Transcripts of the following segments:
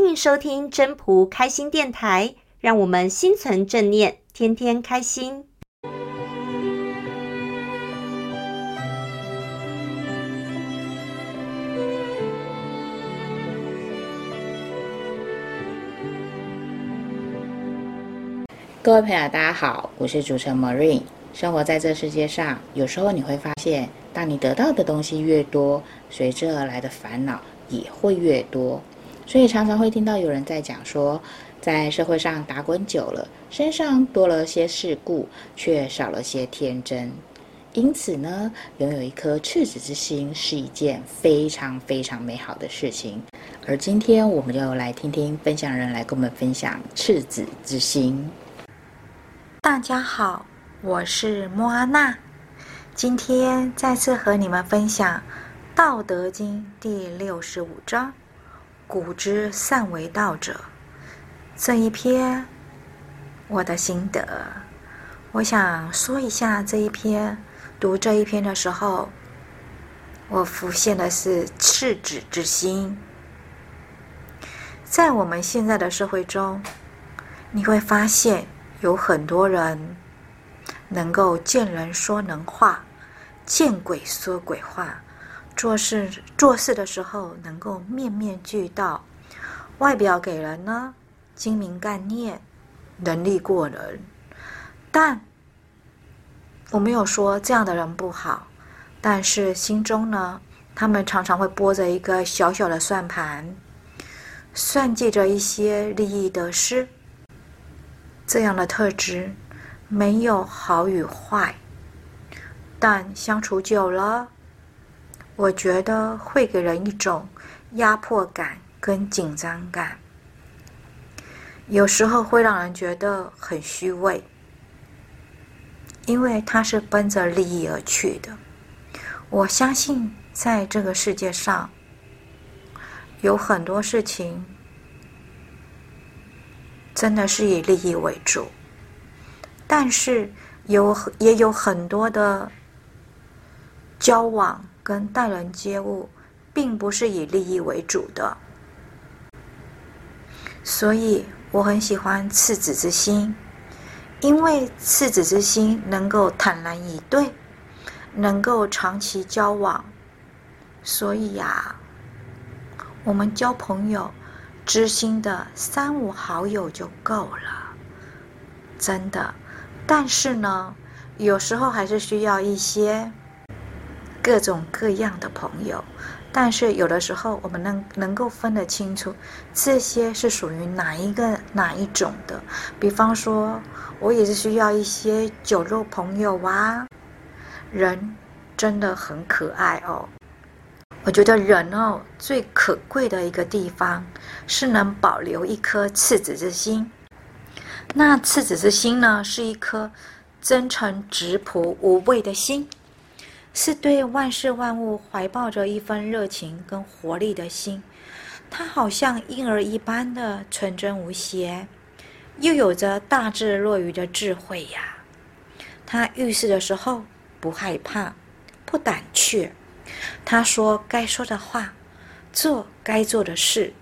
欢迎收听真仆开心电台，让我们心存正念，天天开心。各位朋友，大家好，我是主持人 Marine。生活在这世界上，有时候你会发现，当你得到的东西越多，随之而来的烦恼也会越多。所以常常会听到有人在讲说，在社会上打滚久了，身上多了些世故，却少了些天真。因此呢，拥有一颗赤子之心是一件非常非常美好的事情。而今天，我们就来听听分享人来跟我们分享赤子之心。大家好，我是莫阿娜，今天再次和你们分享《道德经》第六十五章“古之善为道者”这一篇我的心得。我想说一下这一篇，读这一篇的时候，我浮现的是赤子之心。在我们现在的社会中，你会发现。有很多人能够见人说人话，见鬼说鬼话，做事做事的时候能够面面俱到，外表给人呢精明干练，能力过人。但我没有说这样的人不好，但是心中呢，他们常常会拨着一个小小的算盘，算计着一些利益得失。这样的特质没有好与坏，但相处久了，我觉得会给人一种压迫感跟紧张感，有时候会让人觉得很虚伪，因为他是奔着利益而去的。我相信在这个世界上，有很多事情。真的是以利益为主，但是有也有很多的交往跟待人接物，并不是以利益为主的。所以我很喜欢赤子之心，因为赤子之心能够坦然以对，能够长期交往。所以呀，我们交朋友。知心的三五好友就够了，真的。但是呢，有时候还是需要一些各种各样的朋友。但是有的时候，我们能能够分得清楚，这些是属于哪一个哪一种的。比方说，我也是需要一些酒肉朋友啊。人真的很可爱哦。我觉得人哦，最可贵的一个地方是能保留一颗赤子之心。那赤子之心呢，是一颗真诚、质朴、无畏的心，是对万事万物怀抱着一份热情跟活力的心。它好像婴儿一般的纯真无邪，又有着大智若愚的智慧呀。他遇事的时候不害怕，不胆怯。他说该说的话，做该做的事，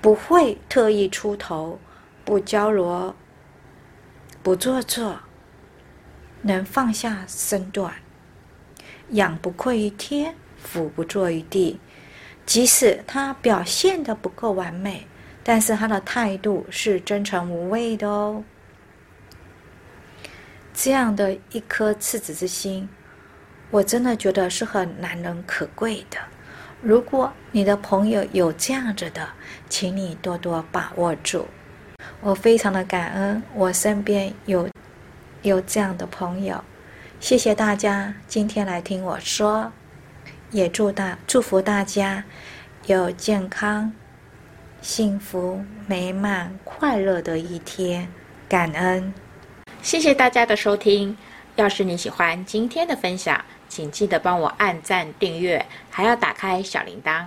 不会特意出头，不娇罗，不做作，能放下身段，仰不愧于天，俯不怍于地。即使他表现的不够完美，但是他的态度是真诚无畏的哦。这样的一颗赤子之心。我真的觉得是很难能可贵的。如果你的朋友有这样子的，请你多多把握住。我非常的感恩，我身边有有这样的朋友。谢谢大家今天来听我说，也祝大祝福大家有健康、幸福、美满、快乐的一天。感恩，谢谢大家的收听。要是你喜欢今天的分享，请记得帮我按赞、订阅，还要打开小铃铛。